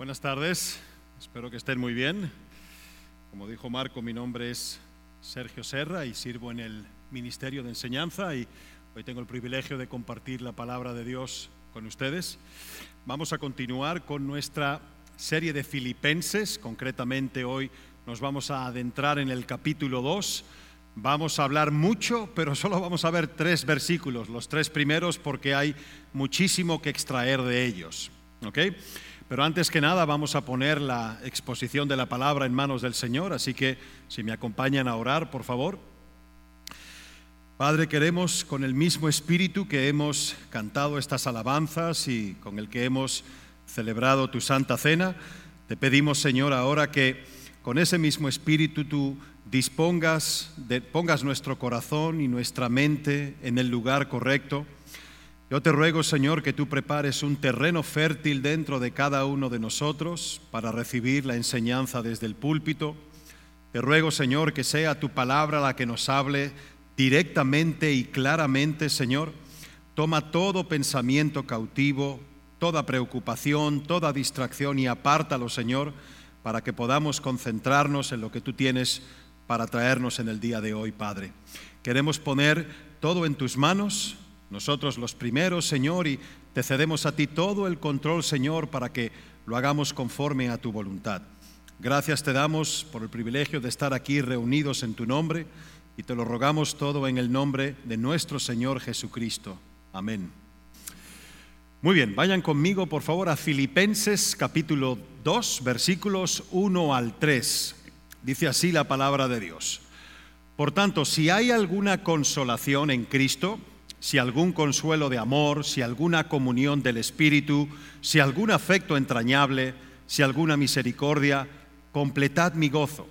Buenas tardes, espero que estén muy bien. Como dijo Marco, mi nombre es Sergio Serra y sirvo en el Ministerio de Enseñanza y hoy tengo el privilegio de compartir la palabra de Dios con ustedes. Vamos a continuar con nuestra serie de Filipenses, concretamente hoy nos vamos a adentrar en el capítulo 2. Vamos a hablar mucho, pero solo vamos a ver tres versículos, los tres primeros, porque hay muchísimo que extraer de ellos. ¿ok?, pero antes que nada vamos a poner la exposición de la palabra en manos del Señor, así que si me acompañan a orar, por favor. Padre, queremos con el mismo espíritu que hemos cantado estas alabanzas y con el que hemos celebrado tu santa cena, te pedimos, Señor, ahora que con ese mismo espíritu tú dispongas, pongas nuestro corazón y nuestra mente en el lugar correcto yo te ruego, Señor, que tú prepares un terreno fértil dentro de cada uno de nosotros para recibir la enseñanza desde el púlpito. Te ruego, Señor, que sea tu palabra la que nos hable directamente y claramente, Señor. Toma todo pensamiento cautivo, toda preocupación, toda distracción y apártalo, Señor, para que podamos concentrarnos en lo que tú tienes para traernos en el día de hoy, Padre. Queremos poner todo en tus manos, nosotros los primeros, Señor, y te cedemos a ti todo el control, Señor, para que lo hagamos conforme a tu voluntad. Gracias te damos por el privilegio de estar aquí reunidos en tu nombre y te lo rogamos todo en el nombre de nuestro Señor Jesucristo. Amén. Muy bien, vayan conmigo por favor a Filipenses capítulo 2, versículos 1 al 3. Dice así la palabra de Dios. Por tanto, si hay alguna consolación en Cristo, si algún consuelo de amor, si alguna comunión del Espíritu, si algún afecto entrañable, si alguna misericordia, completad mi gozo,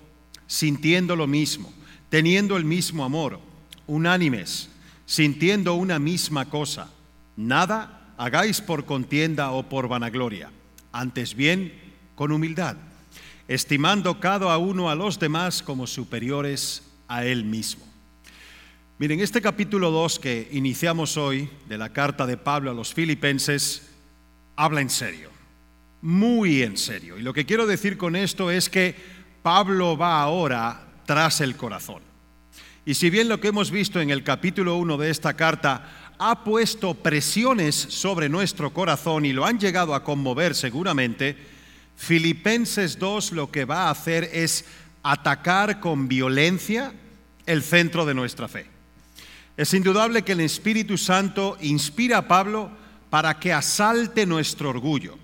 sintiendo lo mismo, teniendo el mismo amor, unánimes, sintiendo una misma cosa. Nada hagáis por contienda o por vanagloria, antes bien con humildad, estimando cada uno a los demás como superiores a él mismo Miren, este capítulo 2 que iniciamos hoy de la carta de Pablo a los filipenses habla en serio, muy en serio. Y lo que quiero decir con esto es que Pablo va ahora tras el corazón. Y si bien lo que hemos visto en el capítulo 1 de esta carta ha puesto presiones sobre nuestro corazón y lo han llegado a conmover seguramente, Filipenses 2 lo que va a hacer es atacar con violencia el centro de nuestra fe. Es indudable que el Espíritu Santo inspira a Pablo para que asalte nuestro orgullo,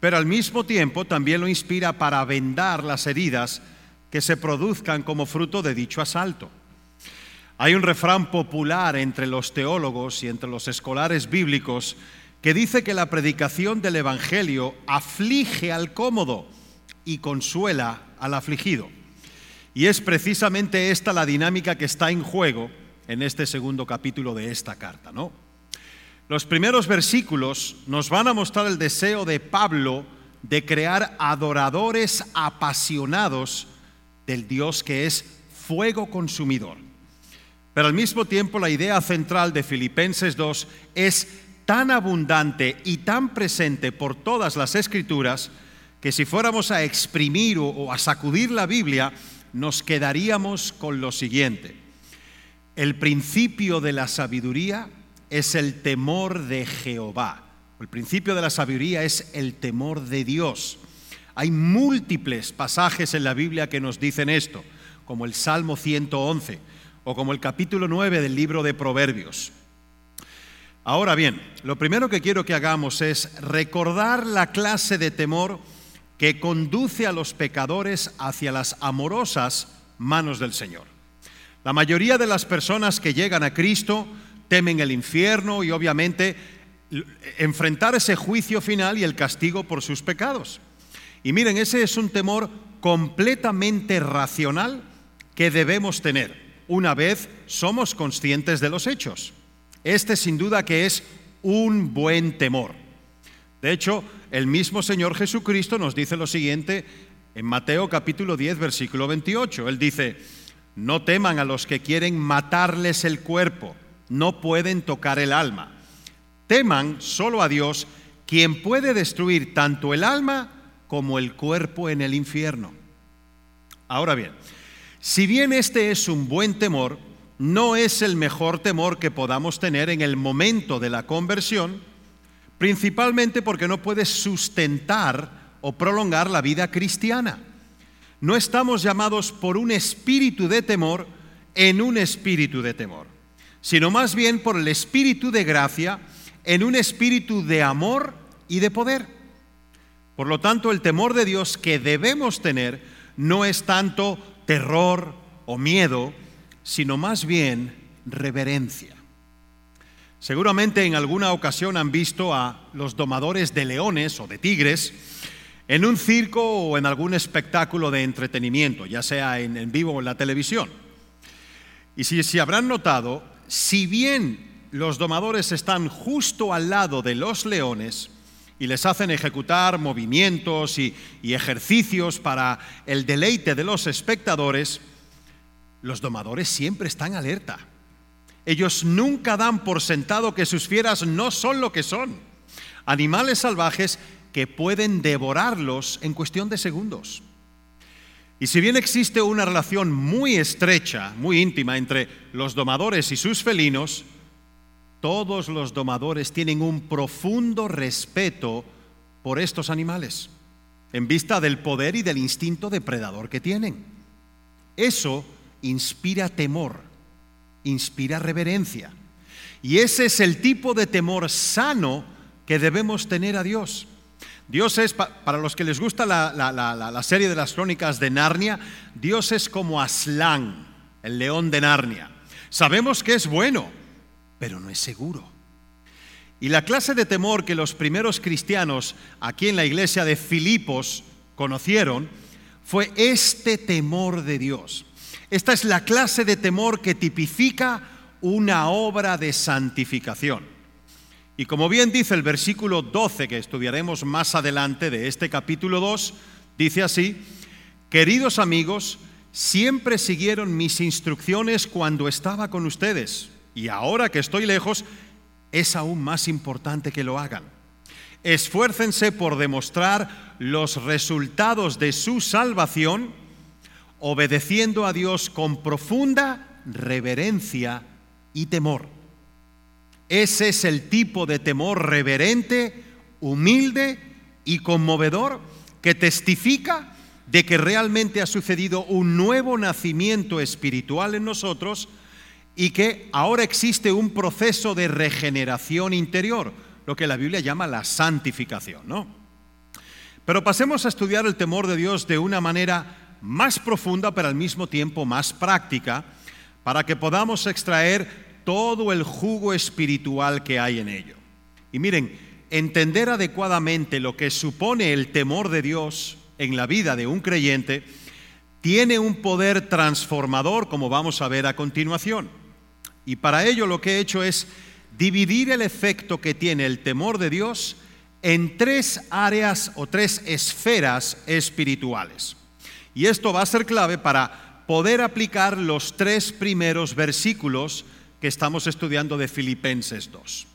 pero al mismo tiempo también lo inspira para vendar las heridas que se produzcan como fruto de dicho asalto. Hay un refrán popular entre los teólogos y entre los escolares bíblicos que dice que la predicación del Evangelio aflige al cómodo y consuela al afligido. Y es precisamente esta la dinámica que está en juego en este segundo capítulo de esta carta, ¿no? Los primeros versículos nos van a mostrar el deseo de Pablo de crear adoradores apasionados del Dios que es fuego consumidor. Pero al mismo tiempo la idea central de Filipenses 2 es tan abundante y tan presente por todas las escrituras que si fuéramos a exprimir o, a sacudir la Biblia, nos quedaríamos con lo siguiente. El principio de la sabiduría es el temor de Jehová. El principio de la sabiduría es el temor de Dios. Hay múltiples pasajes en la Biblia que nos dicen esto, como el Salmo 111 o como el capítulo 9 del libro de Proverbios. Ahora bien, lo primero que quiero que hagamos es recordar la clase de temor que conduce a los pecadores hacia las amorosas manos del Señor. La mayoría de las personas que llegan a Cristo temen el infierno y obviamente enfrentar ese juicio final y el castigo por sus pecados. Y miren, ese es un temor completamente racional que debemos tener una vez somos conscientes de los hechos. Este sin duda que es un buen temor. De hecho, el mismo Señor Jesucristo nos dice lo siguiente en Mateo capítulo 10, versículo 28. Él dice, no teman a los que quieren matarles el cuerpo, no pueden tocar el alma. Teman solo a Dios, quien puede destruir tanto el alma como el cuerpo en el infierno. Ahora bien, si bien este es un buen temor, no es el mejor temor que podamos tener en el momento de la conversión, principalmente porque no puede sustentar o prolongar la vida cristiana. No estamos llamados por un espíritu de temor en un espíritu de temor, sino más bien por el espíritu de gracia en un espíritu de amor y de poder. Por lo tanto, el temor de Dios que debemos tener no es tanto terror o miedo, sino más bien reverencia. Seguramente en alguna ocasión han visto a los domadores de leones o de tigres en un circo o en algún espectáculo de entretenimiento, ya sea en, vivo o en la televisión. Y si, habrán notado, si bien los domadores están justo al lado de los leones y les hacen ejecutar movimientos y ejercicios para el deleite de los espectadores, los domadores siempre están alerta. Ellos nunca dan por sentado que sus fieras no son lo que son, animales salvajes que pueden devorarlos en cuestión de segundos. Y si bien existe una relación muy estrecha, muy íntima entre los domadores y sus felinos, todos los domadores tienen un profundo respeto por estos animales, en vista del poder y del instinto depredador que tienen. Eso inspira temor, inspira reverencia. Y ese es el tipo de temor sano que debemos tener a Dios. Dios es, para los que les gusta la, serie de las crónicas de Narnia, Dios es como Aslan, el león de Narnia. Sabemos que es bueno, pero no es seguro. Y la clase de temor que los primeros cristianos aquí en la iglesia de Filipos conocieron fue este temor de Dios. Esta es la clase de temor que tipifica una obra de santificación. Y como bien dice el versículo 12 que estudiaremos más adelante de este capítulo 2, dice así, queridos amigos, siempre siguieron mis instrucciones cuando estaba con ustedes y ahora que estoy lejos, es aún más importante que lo hagan. Esfuércense por demostrar los resultados de su salvación, obedeciendo a Dios con profunda reverencia y temor. Ese es el tipo de temor reverente, humilde y conmovedor que testifica de que realmente ha sucedido un nuevo nacimiento espiritual en nosotros y que ahora existe un proceso de regeneración interior, lo que la Biblia llama la santificación, ¿no? Pero pasemos a estudiar el temor de Dios de una manera más profunda, pero al mismo tiempo más práctica, para que podamos extraer todo el jugo espiritual que hay en ello. Y miren, entender adecuadamente lo que supone el temor de Dios en la vida de un creyente tiene un poder transformador, como vamos a ver a continuación. Y para ello lo que he hecho es dividir el efecto que tiene el temor de Dios en tres áreas o tres esferas espirituales. Y esto va a ser clave para poder aplicar los tres primeros versículos que estamos estudiando de Filipenses 2.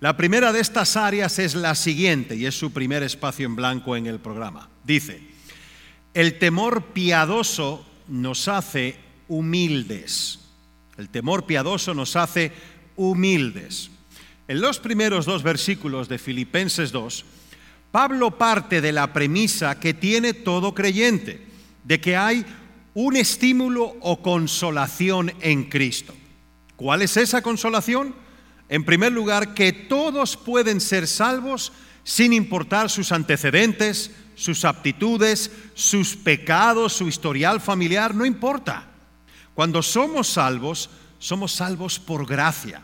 La primera de estas áreas es la siguiente, y es su primer espacio en blanco en el programa. Dice, el temor piadoso nos hace humildes. El temor piadoso nos hace humildes. En los primeros dos versículos de Filipenses 2, Pablo parte de la premisa que tiene todo creyente, de que hay un estímulo o consolación en Cristo. ¿Cuál es esa consolación? En primer lugar, que todos pueden ser salvos sin importar sus antecedentes, sus aptitudes, sus pecados, su historial familiar, no importa. Cuando somos salvos, somos salvos por gracia.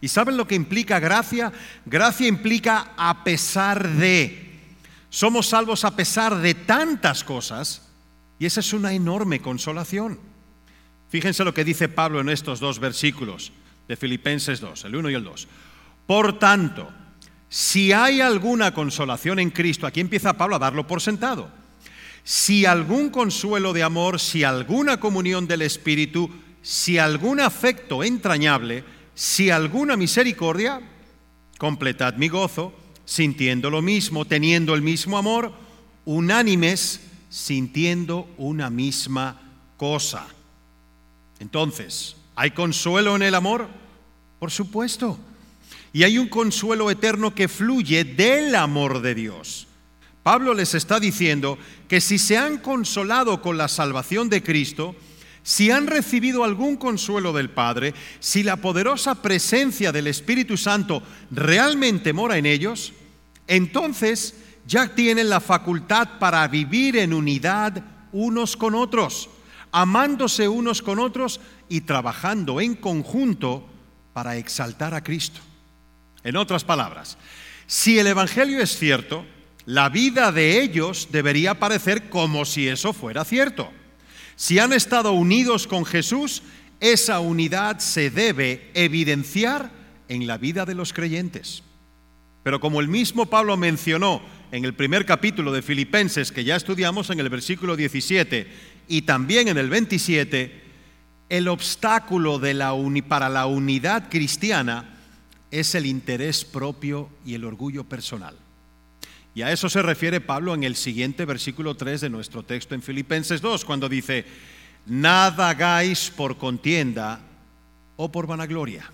¿Y saben lo que implica gracia? Gracia implica a pesar de. Somos salvos a pesar de tantas cosas y esa es una enorme consolación. Fíjense lo que dice Pablo en estos dos versículos de Filipenses 2, el 1 y el 2. Por tanto, si hay alguna consolación en Cristo, aquí empieza Pablo a darlo por sentado si algún consuelo de amor, si alguna comunión del Espíritu, si algún afecto entrañable, si alguna misericordia, completad mi gozo, sintiendo lo mismo, teniendo el mismo amor, unánimes, sintiendo una misma cosa. Entonces, ¿hay consuelo en el amor? Por supuesto. Y hay un consuelo eterno que fluye del amor de Dios. Pablo les está diciendo que si se han consolado con la salvación de Cristo, si han recibido algún consuelo del Padre, si la poderosa presencia del Espíritu Santo realmente mora en ellos, entonces ya tienen la facultad para vivir en unidad unos con otros, amándose unos con otros y trabajando en conjunto para exaltar a Cristo. En otras palabras, si el Evangelio es cierto, la vida de ellos debería parecer como si eso fuera cierto. Si han estado unidos con Jesús, esa unidad se debe evidenciar en la vida de los creyentes. Pero como el mismo Pablo mencionó en el primer capítulo de Filipenses, que ya estudiamos en el versículo 17 y también en el 27, el obstáculo para la unidad cristiana es el interés propio y el orgullo personal. Y a eso se refiere Pablo en el siguiente versículo 3 de nuestro texto en Filipenses 2, cuando dice, nada hagáis por contienda o por vanagloria.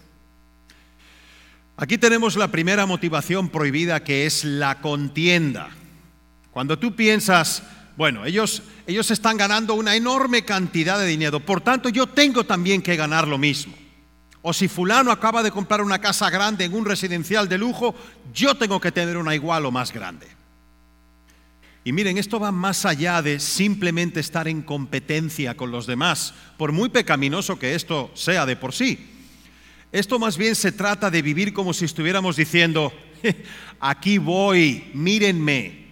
Aquí tenemos la primera motivación prohibida que es la contienda. Cuando tú piensas, bueno, ellos, ellos están ganando una enorme cantidad de dinero, por tanto yo tengo también que ganar lo mismo. O si fulano acaba de comprar una casa grande en un residencial de lujo, yo tengo que tener una igual o más grande. Y miren, esto va más allá de simplemente estar en competencia con los demás, por muy pecaminoso que esto sea de por sí. Esto más bien se trata de vivir como si estuviéramos diciendo, aquí voy, mírenme.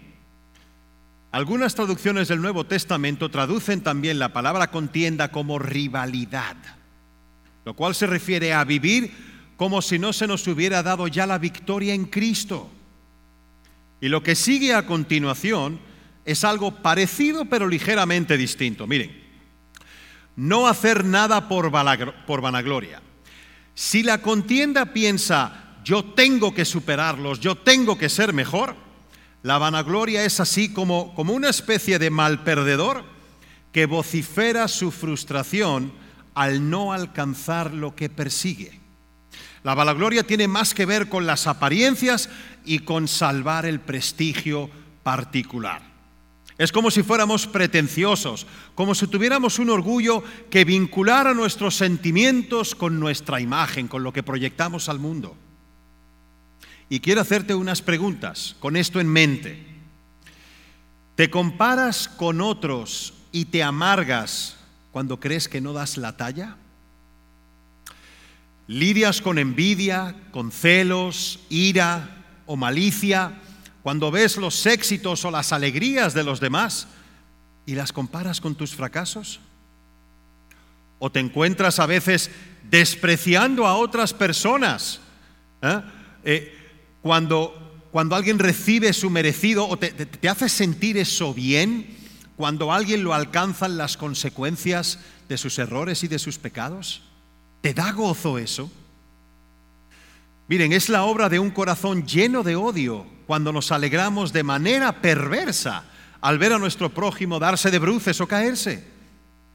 Algunas traducciones del Nuevo Testamento traducen también la palabra contienda como rivalidad lo cual se refiere a vivir como si no se nos hubiera dado ya la victoria en Cristo. Y lo que sigue a continuación es algo parecido pero ligeramente distinto. Miren, no hacer nada por, por vanagloria. Si la contienda piensa, yo tengo que superarlos, yo tengo que ser mejor, la vanagloria es así como, como una especie de mal perdedor que vocifera su frustración al no alcanzar lo que persigue. La vanagloria tiene más que ver con las apariencias y con salvar el prestigio particular. Es como si fuéramos pretenciosos, como si tuviéramos un orgullo que vinculara nuestros sentimientos con nuestra imagen, con lo que proyectamos al mundo. Y quiero hacerte unas preguntas con esto en mente. ¿Te comparas con otros y te amargas cuando crees que no das la talla? ¿Lidias con envidia, con celos, ira o malicia cuando ves los éxitos o las alegrías de los demás y las comparas con tus fracasos? ¿O te encuentras a veces despreciando a otras personas? ¿eh? Eh, cuando, cuando alguien recibe su merecido o te, hace sentir eso bien, cuando alguien lo alcanzan las consecuencias de sus errores y de sus pecados? ¿Te da gozo eso? Miren, es la obra de un corazón lleno de odio cuando nos alegramos de manera perversa al ver a nuestro prójimo darse de bruces o caerse.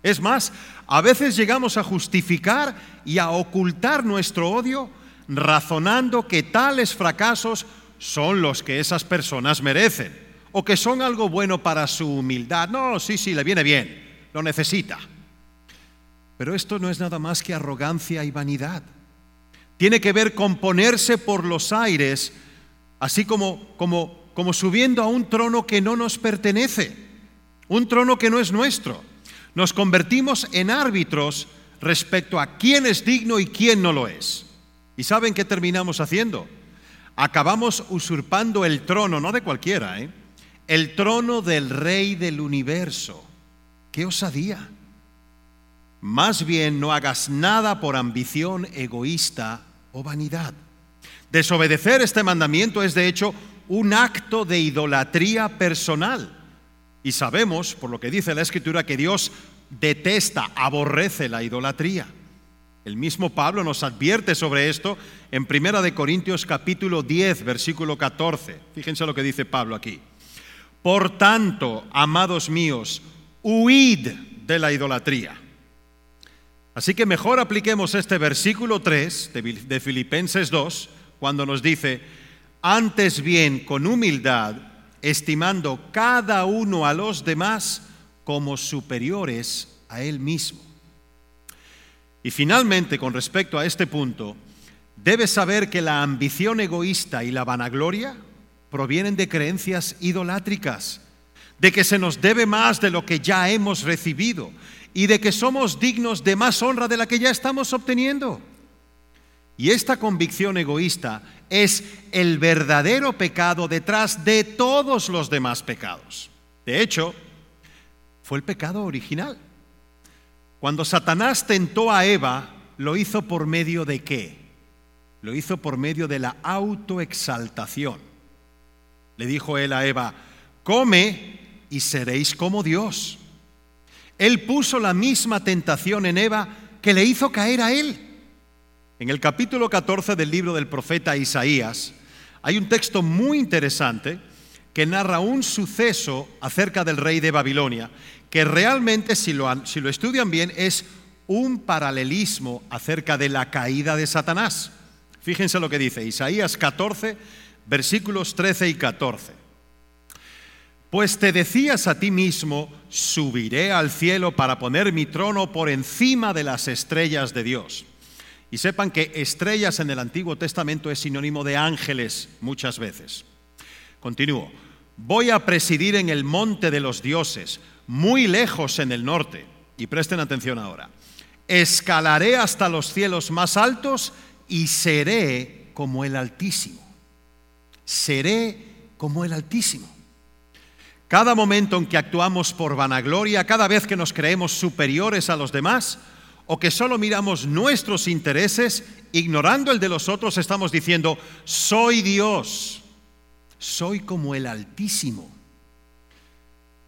Es más, a veces llegamos a justificar y a ocultar nuestro odio razonando que tales fracasos son los que esas personas merecen o que son algo bueno para su humildad. No, sí, sí, le viene bien, lo necesita. Pero esto no es nada más que arrogancia y vanidad. Tiene que ver con ponerse por los aires, así como, como, como subiendo a un trono que no nos pertenece, un trono que no es nuestro. Nos convertimos en árbitros respecto a quién es digno y quién no lo es. ¿Y saben qué terminamos haciendo? Acabamos usurpando el trono, no de cualquiera, ¿eh? el trono del rey del universo. ¡Qué osadía! Más bien no hagas nada por ambición egoísta o vanidad. Desobedecer este mandamiento es de hecho un acto de idolatría personal. Y sabemos, por lo que dice la Escritura, que Dios detesta, aborrece la idolatría. El mismo Pablo nos advierte sobre esto en 1 de Corintios capítulo 10, versículo 14. Fíjense lo que dice Pablo aquí. Por tanto, amados míos, huid de la idolatría. Así que mejor apliquemos este versículo 3 de Filipenses 2, cuando nos dice, antes bien con humildad, estimando cada uno a los demás como superiores a él mismo. Y finalmente, con respecto a este punto, debes saber que la ambición egoísta y la vanagloria provienen de creencias idolátricas, de que se nos debe más de lo que ya hemos recibido y de que somos dignos de más honra de la que ya estamos obteniendo. Y esta convicción egoísta es el verdadero pecado detrás de todos los demás pecados. De hecho, fue el pecado original. Cuando Satanás tentó a Eva, lo hizo por medio de qué? Lo hizo por medio de la autoexaltación. Le dijo él a Eva, come y seréis como Dios. Él puso la misma tentación en Eva que le hizo caer a él. En el capítulo 14 del libro del profeta Isaías hay un texto muy interesante que narra un suceso acerca del rey de Babilonia, que realmente si lo, estudian bien es un paralelismo acerca de la caída de Satanás. Fíjense lo que dice Isaías 14, versículos 13 y 14. Pues te decías a ti mismo, subiré al cielo para poner mi trono por encima de las estrellas de Dios. Y sepan que estrellas en el Antiguo Testamento es sinónimo de ángeles muchas veces. Continúo. Voy a presidir en el monte de los dioses, muy lejos en el norte. Y presten atención ahora. Escalaré hasta los cielos más altos y seré como el Altísimo. Seré como el Altísimo. Cada momento en que actuamos por vanagloria, cada vez que nos creemos superiores a los demás, o que solo miramos nuestros intereses, ignorando el de los otros, estamos diciendo, soy Dios, soy como el Altísimo.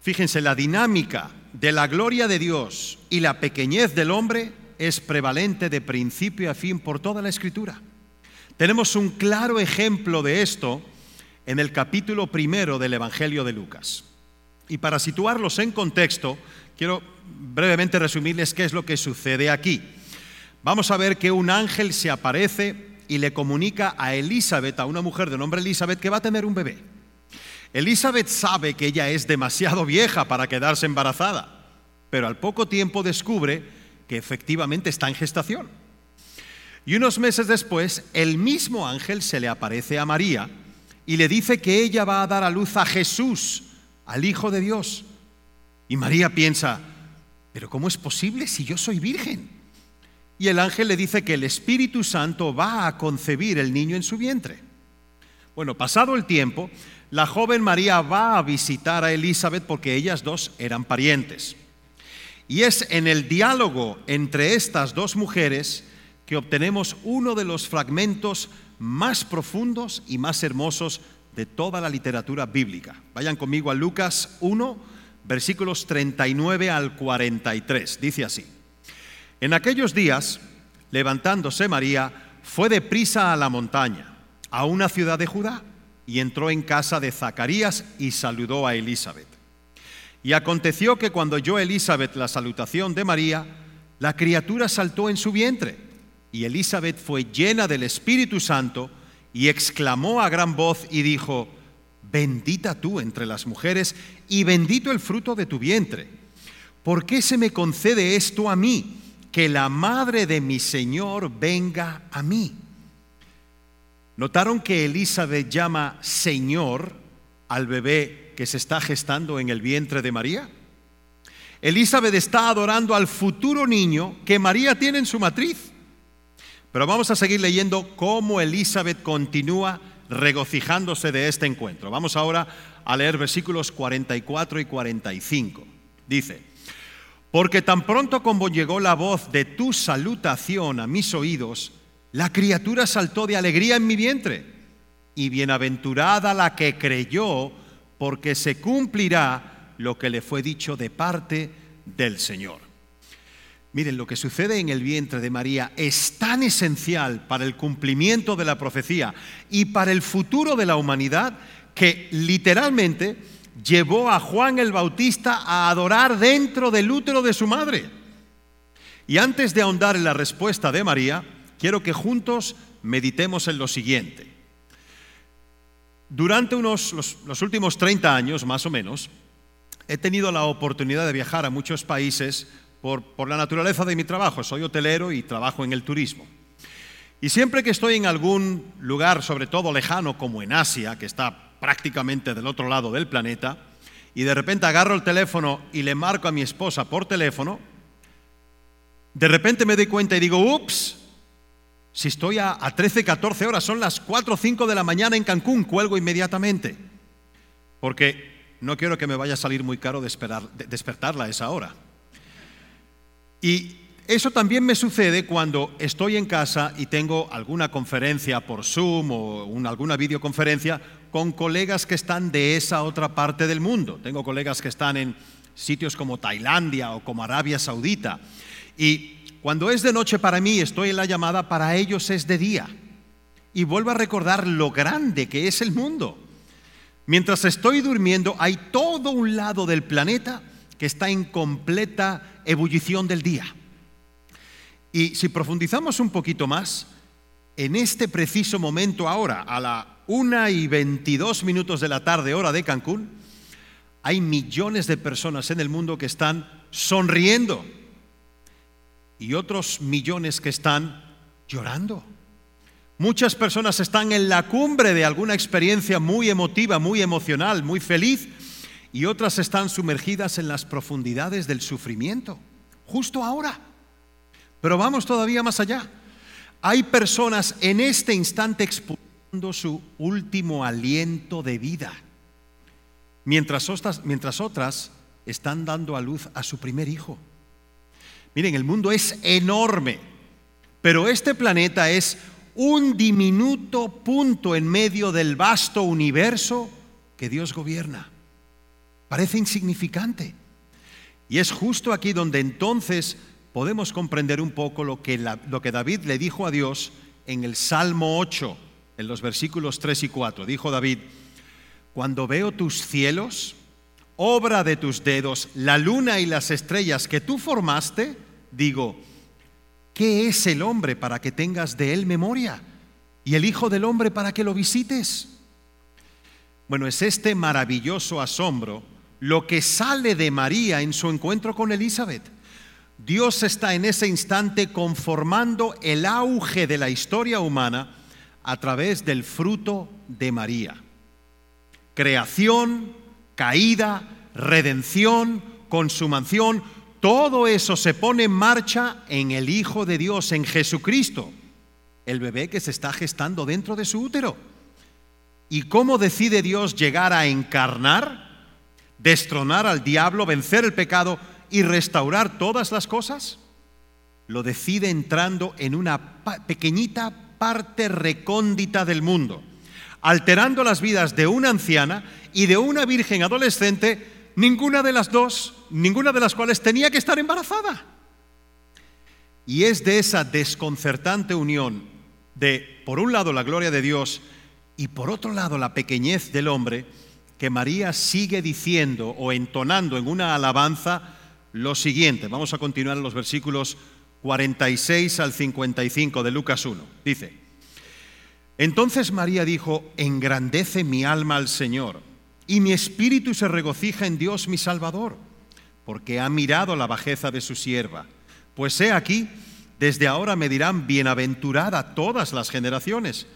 Fíjense, la dinámica de la gloria de Dios y la pequeñez del hombre es prevalente de principio a fin por toda la escritura. Tenemos un claro ejemplo de esto en el capítulo primero del Evangelio de Lucas. Y para situarlos en contexto, quiero brevemente resumirles qué es lo que sucede aquí. Vamos a ver que un ángel se aparece y le comunica a Elizabeth, a una mujer de nombre Elizabeth, que va a tener un bebé. Elizabeth sabe que ella es demasiado vieja para quedarse embarazada, pero al poco tiempo descubre que efectivamente está en gestación. Y unos meses después, el mismo ángel se le aparece a María y le dice que ella va a dar a luz a Jesús, al Hijo de Dios. Y María piensa, pero ¿cómo es posible si yo soy virgen? Y el ángel le dice que el Espíritu Santo va a concebir el niño en su vientre. Bueno, pasado el tiempo, la joven María va a visitar a Elizabeth porque ellas dos eran parientes. Y es en el diálogo entre estas dos mujeres que obtenemos uno de los fragmentos más profundos y más hermosos de toda la literatura bíblica. Vayan conmigo a Lucas 1, versículos 39 al 43. Dice así. En aquellos días, levantándose María, fue deprisa a la montaña, a una ciudad de Judá, y entró en casa de Zacarías y saludó a Elizabeth. Y aconteció que cuando oyó Elizabeth la salutación de María, la criatura saltó en su vientre, y Elizabeth fue llena del Espíritu Santo, y exclamó a gran voz y dijo, bendita tú entre las mujeres y bendito el fruto de tu vientre. ¿Por qué se me concede esto a mí, que la madre de mi Señor venga a mí? ¿Notaron que Elizabeth llama Señor al bebé que se está gestando en el vientre de María? Elizabeth está adorando al futuro niño que María tiene en su matriz. Pero vamos a seguir leyendo cómo Elizabeth continúa regocijándose de este encuentro. Vamos ahora a leer versículos 44 y 45. Dice, porque tan pronto como llegó la voz de tu salutación a mis oídos, la criatura saltó de alegría en mi vientre, y bienaventurada la que creyó, porque se cumplirá lo que le fue dicho de parte del Señor. Miren, lo que sucede en el vientre de María es tan esencial para el cumplimiento de la profecía y para el futuro de la humanidad que literalmente llevó a Juan el Bautista a adorar dentro del útero de su madre. Y antes de ahondar en la respuesta de María, quiero que juntos meditemos en lo siguiente. Durante unos, los, últimos 30 años, más o menos, he tenido la oportunidad de viajar a muchos países por, por la naturaleza de mi trabajo. Soy hotelero y trabajo en el turismo. Y siempre que estoy en algún lugar, sobre todo lejano, como en Asia, que está prácticamente del otro lado del planeta, y de repente agarro el teléfono y le marco a mi esposa por teléfono, de repente me doy cuenta y digo, ups, si estoy a, 13, 14 horas, son las 4 o 5 de la mañana en Cancún, cuelgo inmediatamente, porque no quiero que me vaya a salir muy caro despertarla a esa hora. Y eso también me sucede cuando estoy en casa y tengo alguna conferencia por Zoom o alguna videoconferencia con colegas que están de esa otra parte del mundo. Tengo colegas que están en sitios como Tailandia o como Arabia Saudita. Y cuando es de noche para mí, estoy en la llamada, para ellos es de día. Y vuelvo a recordar lo grande que es el mundo. Mientras estoy durmiendo, hay todo un lado del planeta que está en completa ebullición del día. Y si profundizamos un poquito más, en este preciso momento ahora, a la una y 22 minutos de la tarde, hora de Cancún, hay millones de personas en el mundo que están sonriendo y otros millones que están llorando. Muchas personas están en la cumbre de alguna experiencia muy emotiva, muy emocional, muy feliz, y otras están sumergidas en las profundidades del sufrimiento, justo ahora. Pero vamos todavía más allá. Hay personas en este instante expulsando su último aliento de vida, mientras otras, mientras otras están dando a luz a su primer hijo. Miren, el mundo es enorme, pero este planeta es un diminuto punto en medio del vasto universo que Dios gobierna. Parece insignificante. Y es justo aquí donde entonces podemos comprender un poco lo que, lo que David le dijo a Dios en el Salmo 8, en los versículos 3 y 4. Dijo David, cuando veo tus cielos, obra de tus dedos, la luna y las estrellas que tú formaste, digo, ¿qué es el hombre para que tengas de él memoria? ¿Y el Hijo del Hombre para que lo visites? Bueno, es este maravilloso asombro lo que sale de María en su encuentro con Elizabeth. Dios está en ese instante conformando el auge de la historia humana a través del fruto de María. Creación, caída, redención, consumación, todo eso se pone en marcha en el Hijo de Dios, en Jesucristo, el bebé que se está gestando dentro de su útero. ¿Y cómo decide Dios llegar a encarnar, destronar al diablo, vencer el pecado? y restaurar todas las cosas? Lo decide entrando en una pequeñita parte recóndita del mundo, alterando las vidas de una anciana y de una virgen adolescente, ninguna de las dos, ninguna de las cuales tenía que estar embarazada. Y es de esa desconcertante unión de, por un lado, la gloria de Dios y por otro lado, la pequeñez del hombre, que María sigue diciendo o entonando en una alabanza lo siguiente. Vamos a continuar en los versículos 46 al 55 de Lucas 1. Dice, entonces María dijo, engrandece mi alma al Señor, y mi espíritu se regocija en Dios mi Salvador, porque ha mirado la bajeza de su sierva. Pues he aquí, desde ahora me dirán bienaventurada todas las generaciones,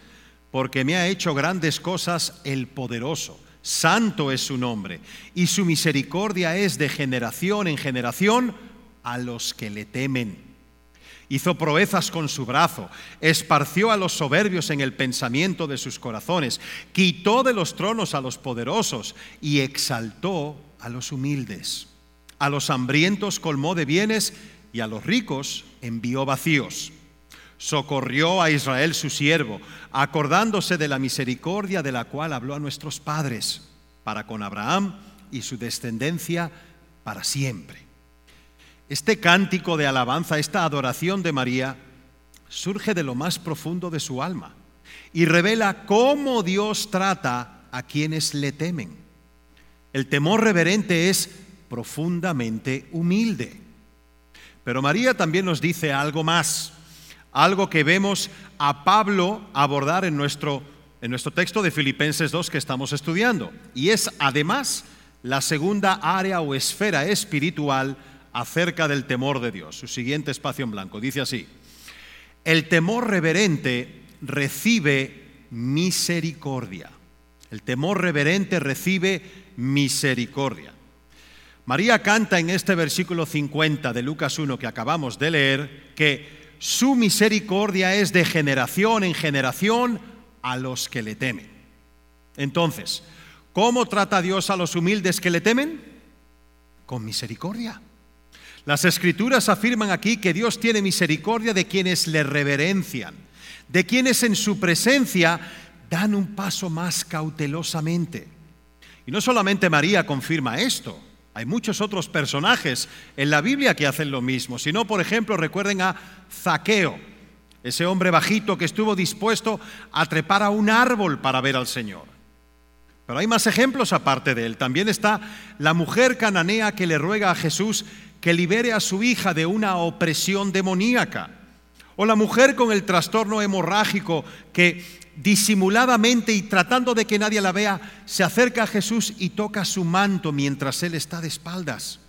porque me ha hecho grandes cosas el poderoso Santo es su nombre y su misericordia es de generación en generación a los que le temen. Hizo proezas con su brazo, esparció a los soberbios en el pensamiento de sus corazones, quitó de los tronos a los poderosos y exaltó a los humildes. A los hambrientos colmó de bienes y a los ricos envió vacíos socorrió a Israel su siervo, acordándose de la misericordia de la cual habló a nuestros padres, para con Abraham y su descendencia para siempre. Este cántico de alabanza, esta adoración de María, surge de lo más profundo de su alma y revela cómo Dios trata a quienes le temen. El temor reverente es profundamente humilde. Pero María también nos dice algo más, algo que vemos a Pablo abordar en nuestro, en nuestro texto de Filipenses 2 que estamos estudiando. Y es además la segunda área o esfera espiritual acerca del temor de Dios. Su siguiente espacio en blanco dice así, el temor reverente recibe misericordia. El temor reverente recibe misericordia. María canta en este versículo 50 de Lucas 1 que acabamos de leer que su misericordia es de generación en generación a los que le temen. Entonces, ¿cómo trata Dios a los humildes que le temen? Con misericordia. Las escrituras afirman aquí que Dios tiene misericordia de quienes le reverencian, de quienes en su presencia dan un paso más cautelosamente. Y no solamente María confirma esto, hay muchos otros personajes en la Biblia que hacen lo mismo. Si no, por ejemplo, recuerden a Zaqueo, ese hombre bajito que estuvo dispuesto a trepar a un árbol para ver al Señor. Pero hay más ejemplos aparte de él. También está la mujer cananea que le ruega a Jesús que libere a su hija de una opresión demoníaca. O la mujer con el trastorno hemorrágico que disimuladamente y tratando de que nadie la vea, se acerca a Jesús y toca su manto mientras él está de espaldas.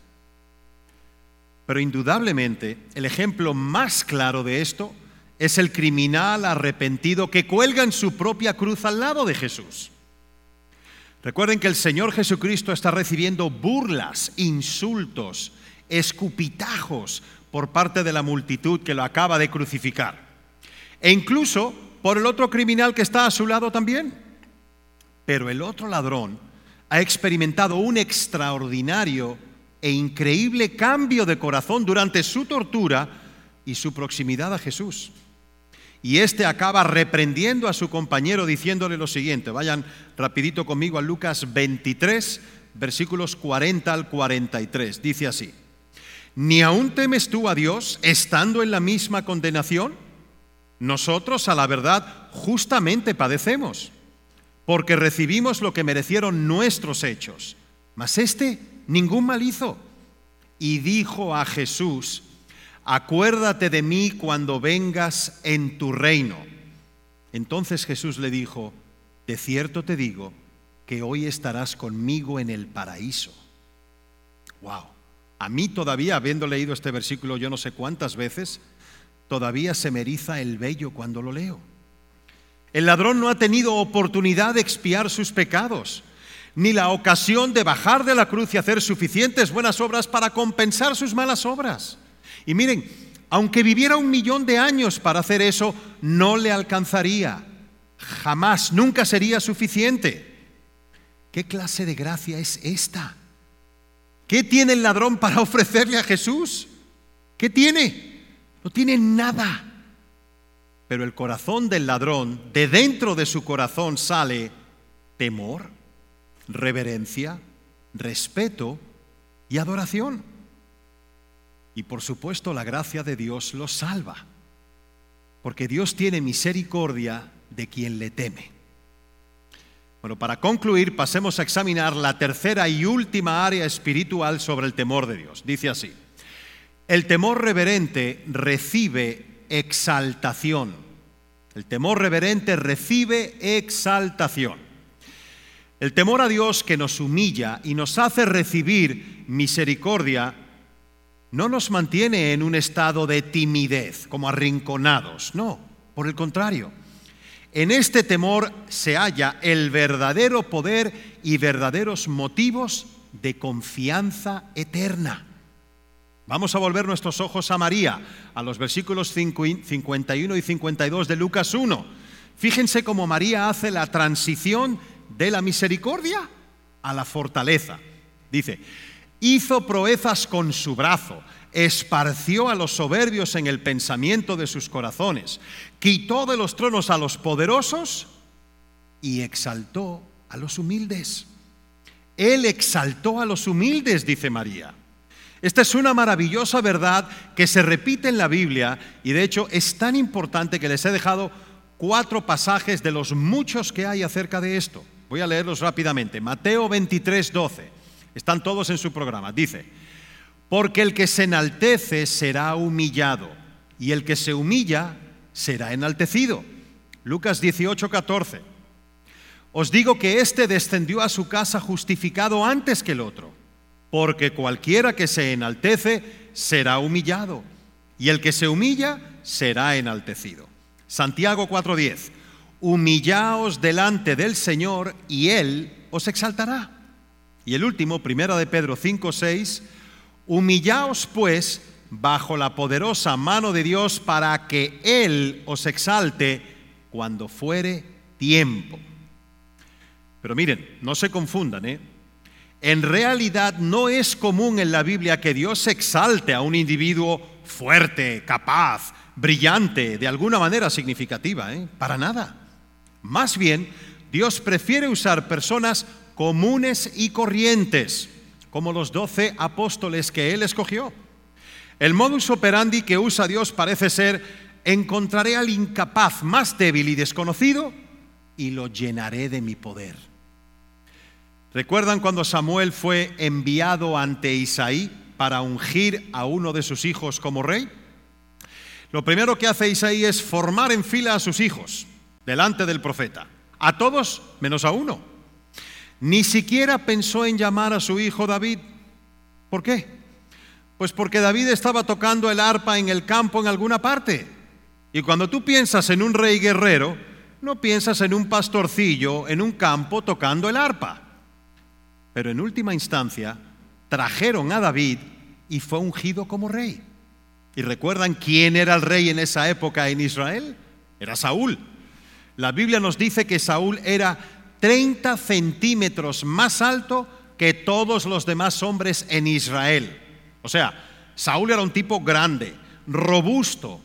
Pero indudablemente el ejemplo más claro de esto es el criminal arrepentido que cuelga en su propia cruz al lado de Jesús. Recuerden que el Señor Jesucristo está recibiendo burlas, insultos, escupitajos por parte de la multitud que lo acaba de crucificar. E incluso por el otro criminal que está a su lado también. Pero el otro ladrón ha experimentado un extraordinario e increíble cambio de corazón durante su tortura y su proximidad a Jesús. Y este acaba reprendiendo a su compañero diciéndole lo siguiente. Vayan rapidito conmigo a Lucas 23, versículos 40 al 43. Dice así, ¿ni aún temes tú a Dios estando en la misma condenación? Nosotros, a la verdad, justamente padecemos, porque recibimos lo que merecieron nuestros hechos, mas este ningún mal hizo. Y dijo a Jesús, acuérdate de mí cuando vengas en tu reino. Entonces Jesús le dijo, de cierto te digo que hoy estarás conmigo en el paraíso. Wow. A mí todavía, habiendo leído este versículo yo no sé cuántas veces, todavía se me eriza el vello cuando lo leo. El ladrón no ha tenido oportunidad de expiar sus pecados, ni la ocasión de bajar de la cruz y hacer suficientes buenas obras para compensar sus malas obras. Y miren, aunque viviera un millón de años para hacer eso, no le alcanzaría. Jamás, nunca sería suficiente. ¿Qué clase de gracia es esta? ¿Qué tiene el ladrón para ofrecerle a Jesús? ¿Qué tiene? No tiene nada. Pero el corazón del ladrón, de dentro de su corazón sale temor, reverencia, respeto y adoración. Y por supuesto la gracia de Dios lo salva, porque Dios tiene misericordia de quien le teme. Bueno, para concluir, pasemos a examinar la tercera y última área espiritual sobre el temor de Dios. Dice así. El temor reverente recibe exaltación. El temor reverente recibe exaltación. El temor a Dios que nos humilla y nos hace recibir misericordia no nos mantiene en un estado de timidez, como arrinconados, no, por el contrario. En este temor se halla el verdadero poder y verdaderos motivos de confianza eterna. Vamos a volver nuestros ojos a María, a los versículos 51 y 52 de Lucas 1. Fíjense cómo María hace la transición de la misericordia a la fortaleza. Dice, hizo proezas con su brazo, esparció a los soberbios en el pensamiento de sus corazones, quitó de los tronos a los poderosos y exaltó a los humildes. Él exaltó a los humildes, dice María. Esta es una maravillosa verdad que se repite en la Biblia y de hecho es tan importante que les he dejado cuatro pasajes de los muchos que hay acerca de esto. Voy a leerlos rápidamente. Mateo 23, 12. Están todos en su programa. Dice, porque el que se enaltece será humillado y el que se humilla será enaltecido. Lucas 18, 14. Os digo que éste descendió a su casa justificado antes que el otro, porque cualquiera que se enaltece será humillado, y el que se humilla será enaltecido. Santiago 4:10, humillaos delante del Señor y Él os exaltará. Y el último, primera de Pedro 5:6, humillaos pues bajo la poderosa mano de Dios para que Él os exalte cuando fuere tiempo. Pero miren, no se confundan, ¿eh? En realidad no es común en la Biblia que Dios exalte a un individuo fuerte, capaz, brillante, de alguna manera significativa, ¿eh? Para nada. Más bien, Dios prefiere usar personas comunes y corrientes, como los doce apóstoles que Él escogió. El modus operandi que usa Dios parece ser, encontraré al incapaz más débil y desconocido y lo llenaré de mi poder. ¿Recuerdan cuando Samuel fue enviado ante Isaí para ungir a uno de sus hijos como rey? Lo primero que hace Isaí es formar en fila a sus hijos delante del profeta, a todos menos a uno. Ni siquiera pensó en llamar a su hijo David. ¿Por qué? Pues porque David estaba tocando el arpa en el campo en alguna parte. Y cuando tú piensas en un rey guerrero, no piensas en un pastorcillo en un campo tocando el arpa. Pero en última instancia, trajeron a David y fue ungido como rey. ¿Y recuerdan quién era el rey en esa época en Israel? Era Saúl. La Biblia nos dice que Saúl era 30 centímetros más alto que todos los demás hombres en Israel. O sea, Saúl era un tipo grande, robusto,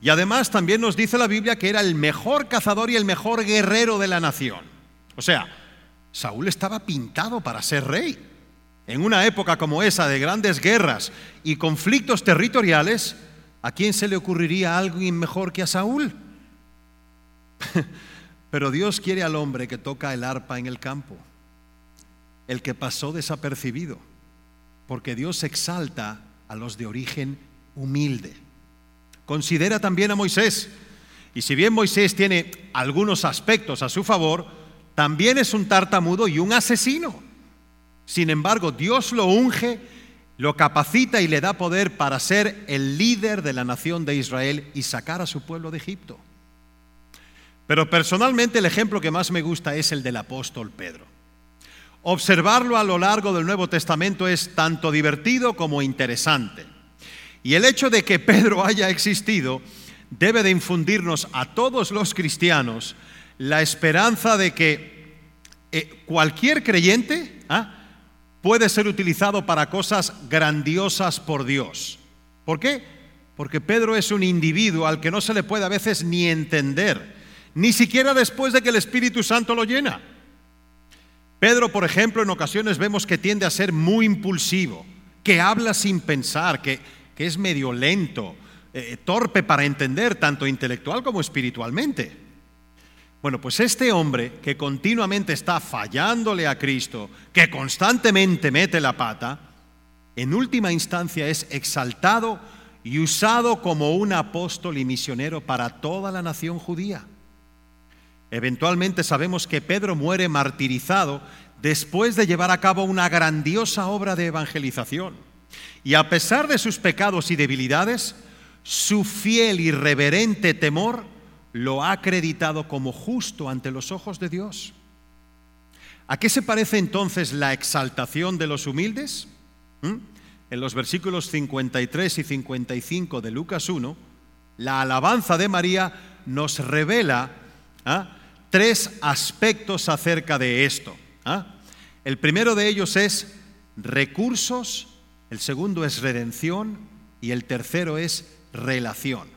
y además también nos dice la Biblia que era el mejor cazador y el mejor guerrero de la nación. O sea, Saúl estaba pintado para ser rey. En una época como esa de grandes guerras y conflictos territoriales, ¿a quién se le ocurriría alguien mejor que a Saúl? Pero Dios quiere al hombre que toca el arpa en el campo, el que pasó desapercibido porque Dios exalta a los de origen humilde. Considera también a Moisés. Y si bien Moisés tiene algunos aspectos a su favor, también es un tartamudo y un asesino. Sin embargo, Dios lo unge, lo capacita y le da poder para ser el líder de la nación de Israel y sacar a su pueblo de Egipto. Pero personalmente el ejemplo que más me gusta es el del apóstol Pedro. Observarlo a lo largo del Nuevo Testamento es tanto divertido como interesante. Y el hecho de que Pedro haya existido debe de infundirnos a todos los cristianos la esperanza de que eh, cualquier creyente ¿ah? puede ser utilizado para cosas grandiosas por Dios. ¿Por qué? Porque Pedro es un individuo al que no se le puede a veces ni entender, ni siquiera después de que el Espíritu Santo lo llena. Pedro, por ejemplo, en ocasiones vemos que tiende a ser muy impulsivo, que habla sin pensar, que, es medio lento, eh, torpe para entender, tanto intelectual como espiritualmente. Bueno, pues este hombre que continuamente está fallándole a Cristo, que constantemente mete la pata, en última instancia es exaltado y usado como un apóstol y misionero para toda la nación judía. Eventualmente sabemos que Pedro muere martirizado después de llevar a cabo una grandiosa obra de evangelización. Y a pesar de sus pecados y debilidades, su fiel y reverente temor lo ha acreditado como justo ante los ojos de Dios. ¿A qué se parece entonces la exaltación de los humildes? ¿Mm? En los versículos 53 y 55 de Lucas 1, la alabanza de María nos revela ¿ah? Tres aspectos acerca de esto. ¿ah? El primero de ellos es recursos, el segundo es redención y el tercero es relación.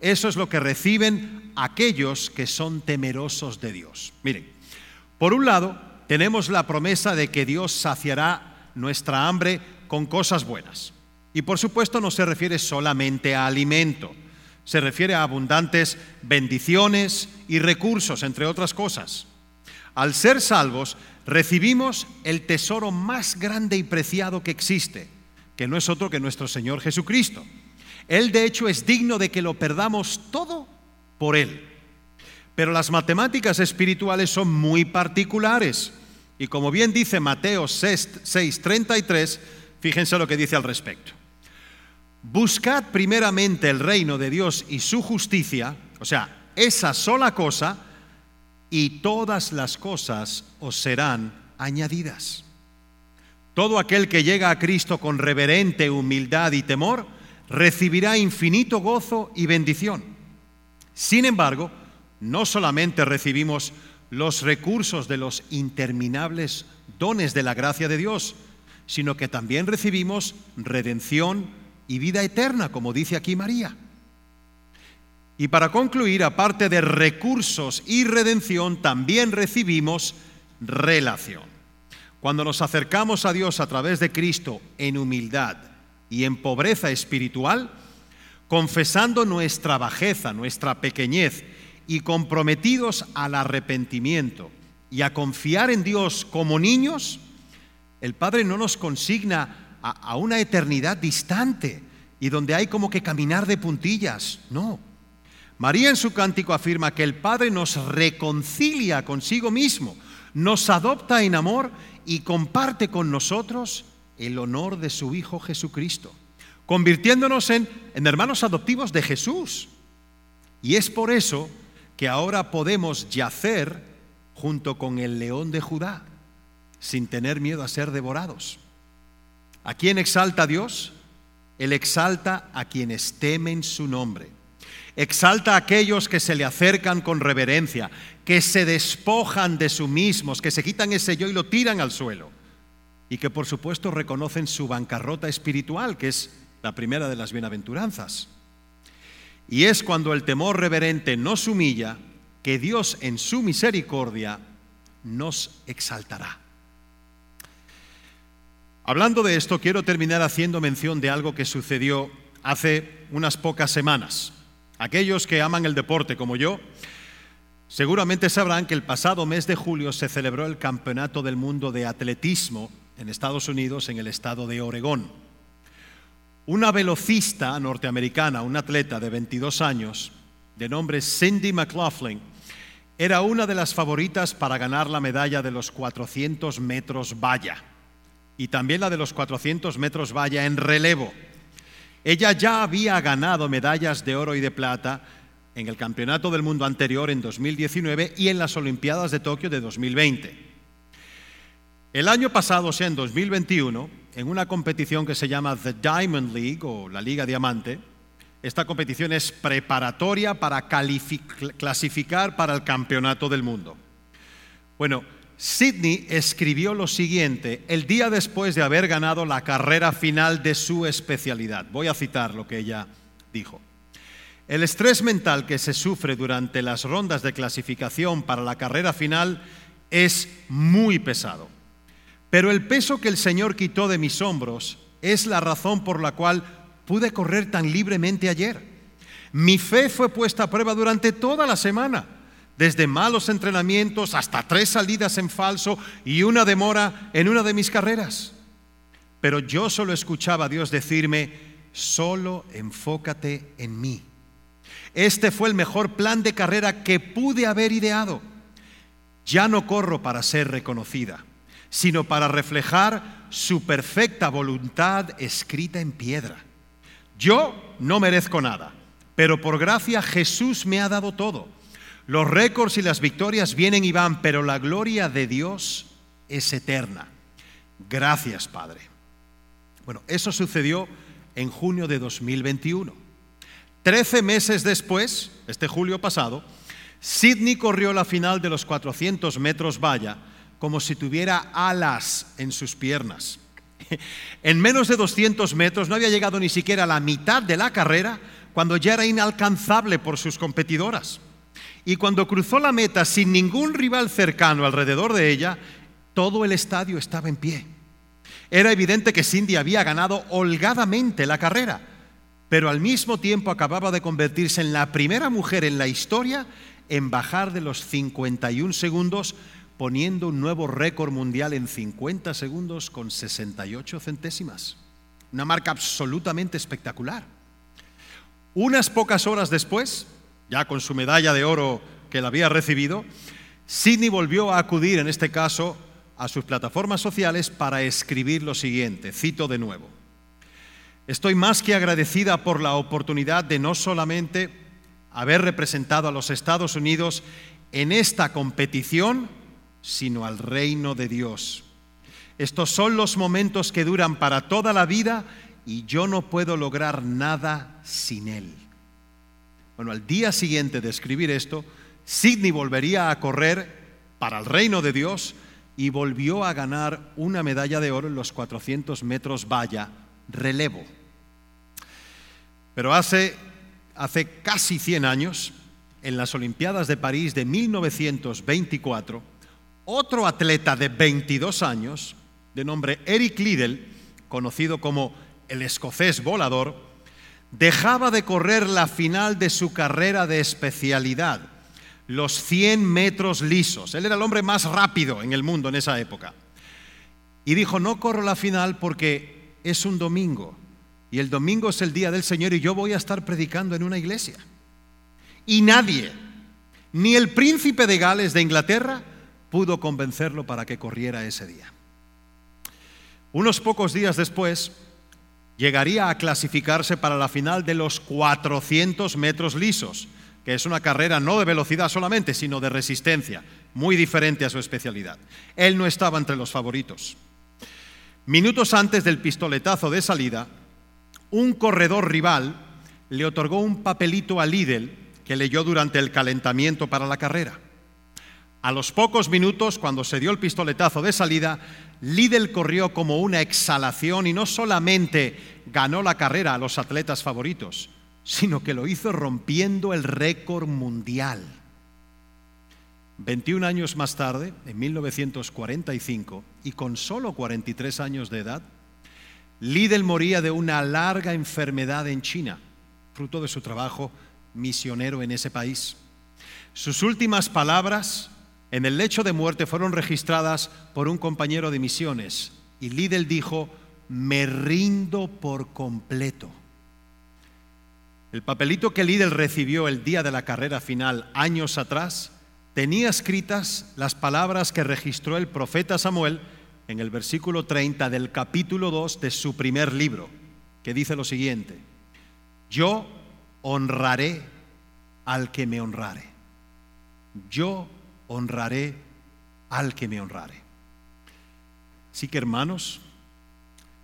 Eso es lo que reciben aquellos que son temerosos de Dios. Miren, por un lado, tenemos la promesa de que Dios saciará nuestra hambre con cosas buenas. Y por supuesto no se refiere solamente a alimento se refiere a abundantes bendiciones y recursos, entre otras cosas. al ser salvos, recibimos el tesoro más grande y preciado que existe, que no es otro que nuestro Señor Jesucristo. Él de hecho es digno de que lo perdamos todo por Él. Pero las matemáticas espirituales son muy particulares. Y como bien dice Mateo 6:33, fíjense lo que dice al respecto. Buscad primeramente el reino de Dios y su justicia, o sea, esa sola cosa, y todas las cosas os serán añadidas. Todo aquel que llega a Cristo con reverente humildad y temor, recibirá infinito gozo y bendición. Sin embargo, no solamente recibimos los recursos de los interminables dones de la gracia de Dios, sino que también recibimos redención y vida eterna, como dice aquí María. Y para concluir, aparte de recursos y redención, también recibimos relación. Cuando nos acercamos a Dios a través de Cristo en humildad y en pobreza espiritual, confesando nuestra bajeza, nuestra pequeñez y comprometidos al arrepentimiento y a confiar en Dios como niños, el Padre no nos consigna a, una eternidad distante y donde hay como que caminar de puntillas, no. María en su cántico afirma que el Padre nos reconcilia consigo mismo, nos adopta en amor y comparte con nosotros el honor de su Hijo Jesucristo, convirtiéndonos en, en hermanos adoptivos de Jesús. Y es por eso que ahora podemos yacer junto con el león de Judá, sin tener miedo a ser devorados. ¿A quién exalta Dios? Él exalta a quienes temen su nombre. Exalta a aquellos que se le acercan con reverencia, que se despojan de sí mismos, que se quitan ese yo y lo tiran al suelo y que por supuesto reconocen su bancarrota espiritual, que es la primera de las bienaventuranzas. Y es cuando el temor reverente nos humilla que Dios en su misericordia nos exaltará. Hablando de esto, quiero terminar haciendo mención de algo que sucedió hace unas pocas semanas. Aquellos que aman el deporte como yo, seguramente sabrán que el pasado mes de julio se celebró el Campeonato del Mundo de Atletismo en Estados Unidos, en el estado de Oregón. Una velocista norteamericana, un atleta de 22 años, de nombre Cindy McLaughlin, era una de las favoritas para ganar la medalla de los 400 metros valla y también la de los 400 metros valla en relevo. Ella ya había ganado medallas de oro y de plata en el Campeonato del Mundo anterior en 2019 y en las Olimpiadas de Tokio de 2020. El año pasado, o sea, en 2021, en una competición que se llama The Diamond League o la Liga Diamante, esta competición es preparatoria para clasificar para el Campeonato del Mundo. Bueno, Sidney escribió lo siguiente el día después de haber ganado la carrera final de su especialidad. Voy a citar lo que ella dijo. El estrés mental que se sufre durante las rondas de clasificación para la carrera final es muy pesado. Pero el peso que el Señor quitó de mis hombros es la razón por la cual pude correr tan libremente ayer. Mi fe fue puesta a prueba durante toda la semana, desde malos entrenamientos hasta tres salidas en falso y una demora en una de mis carreras. Pero yo solo escuchaba a Dios decirme, solo enfócate en mí. Este fue el mejor plan de carrera que pude haber ideado. Ya no corro para ser reconocida sino para reflejar su perfecta voluntad escrita en piedra. Yo no merezco nada, pero por gracia Jesús me ha dado todo. Los récords y las victorias vienen y van, pero la gloria de Dios es eterna. Gracias, Padre. Bueno, eso sucedió en junio de 2021. Trece meses después, este julio pasado, Sidney corrió la final de los 400 metros valla como si tuviera alas en sus piernas. En menos de 200 metros no había llegado ni siquiera a la mitad de la carrera cuando ya era inalcanzable por sus competidoras. Y cuando cruzó la meta sin ningún rival cercano alrededor de ella, todo el estadio estaba en pie. Era evidente que Cindy había ganado holgadamente la carrera, pero al mismo tiempo acababa de convertirse en la primera mujer en la historia en bajar de los 51 segundos poniendo un nuevo récord mundial en 50 segundos con 68 centésimas. Una marca absolutamente espectacular. Unas pocas horas después, ya con su medalla de oro que la había recibido, Sidney volvió a acudir, en este caso, a sus plataformas sociales para escribir lo siguiente, cito de nuevo. Estoy más que agradecida por la oportunidad de no solamente haber representado a los Estados Unidos en esta competición, sino al reino de Dios. Estos son los momentos que duran para toda la vida y yo no puedo lograr nada sin Él. Bueno, al día siguiente de escribir esto, Sidney volvería a correr para el reino de Dios y volvió a ganar una medalla de oro en los 400 metros valla relevo. Pero hace, hace casi 100 años, en las Olimpiadas de París de 1924, otro atleta de 22 años, de nombre Eric Liddell, conocido como el escocés volador, dejaba de correr la final de su carrera de especialidad, los 100 metros lisos. Él era el hombre más rápido en el mundo en esa época. Y dijo, no corro la final porque es un domingo. Y el domingo es el día del Señor y yo voy a estar predicando en una iglesia. Y nadie, ni el príncipe de Gales de Inglaterra, pudo convencerlo para que corriera ese día. Unos pocos días después, llegaría a clasificarse para la final de los 400 metros lisos, que es una carrera no de velocidad solamente, sino de resistencia, muy diferente a su especialidad. Él no estaba entre los favoritos. Minutos antes del pistoletazo de salida, un corredor rival le otorgó un papelito a Lidl que leyó durante el calentamiento para la carrera. A los pocos minutos, cuando se dio el pistoletazo de salida, Lidl corrió como una exhalación y no solamente ganó la carrera a los atletas favoritos, sino que lo hizo rompiendo el récord mundial. 21 años más tarde, en 1945, y con solo 43 años de edad, Lidl moría de una larga enfermedad en China, fruto de su trabajo misionero en ese país. Sus últimas palabras en el lecho de muerte fueron registradas por un compañero de misiones y Lidl dijo, me rindo por completo. El papelito que Lidl recibió el día de la carrera final años atrás tenía escritas las palabras que registró el profeta Samuel en el versículo 30 del capítulo 2 de su primer libro, que dice lo siguiente, yo honraré al que me honrare. Yo honraré al que me honrare. Así que hermanos,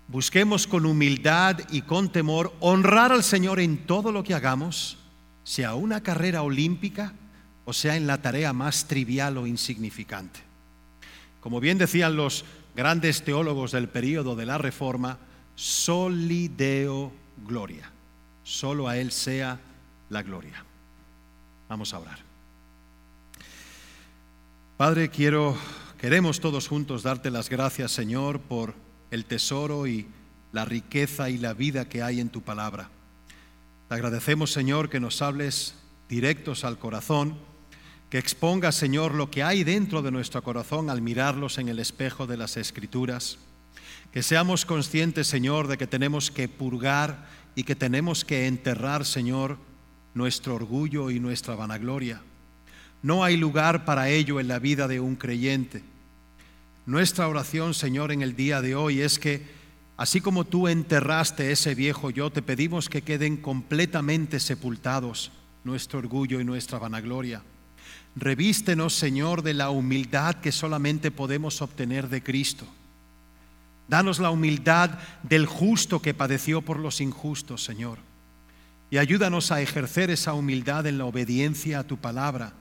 busquemos con humildad y con temor honrar al Señor en todo lo que hagamos, sea una carrera olímpica o sea en la tarea más trivial o insignificante. Como bien decían los grandes teólogos del período de la Reforma, solideo gloria. Solo a Él sea la gloria. Vamos a orar. Padre, quiero, queremos todos juntos darte las gracias, Señor, por el tesoro y la riqueza y la vida que hay en tu palabra. Te agradecemos, Señor, que nos hables directos al corazón, que expongas, Señor, lo que hay dentro de nuestro corazón al mirarlos en el espejo de las Escrituras. Que seamos conscientes, Señor, de que tenemos que purgar y que tenemos que enterrar, Señor, nuestro orgullo y nuestra vanagloria no hay lugar para ello en la vida de un creyente. Nuestra oración, Señor, en el día de hoy es que, así como tú enterraste ese viejo yo, te pedimos que queden completamente sepultados nuestro orgullo y nuestra vanagloria. Revístenos, Señor, de la humildad que solamente podemos obtener de Cristo. Danos la humildad del justo que padeció por los injustos, Señor. Y ayúdanos a ejercer esa humildad en la obediencia a tu palabra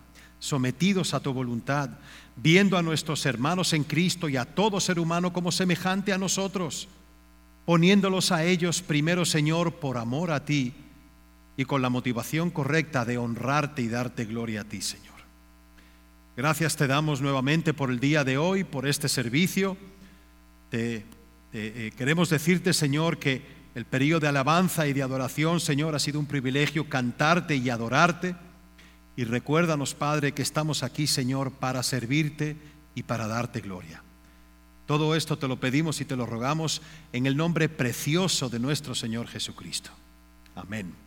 sometidos a tu voluntad, viendo a nuestros hermanos en Cristo y a todo ser humano como semejante a nosotros, poniéndolos a ellos primero, Señor, por amor a ti y con la motivación correcta de honrarte y darte gloria a ti, Señor. Gracias te damos nuevamente por el día de hoy, por este servicio. Te, eh, queremos decirte, Señor, que el periodo de alabanza y de adoración, Señor, ha sido un privilegio cantarte y adorarte. Y recuérdanos, Padre, que estamos aquí, Señor, para servirte y para darte gloria. Todo esto te lo pedimos y te lo rogamos en el nombre precioso de nuestro Señor Jesucristo. Amén.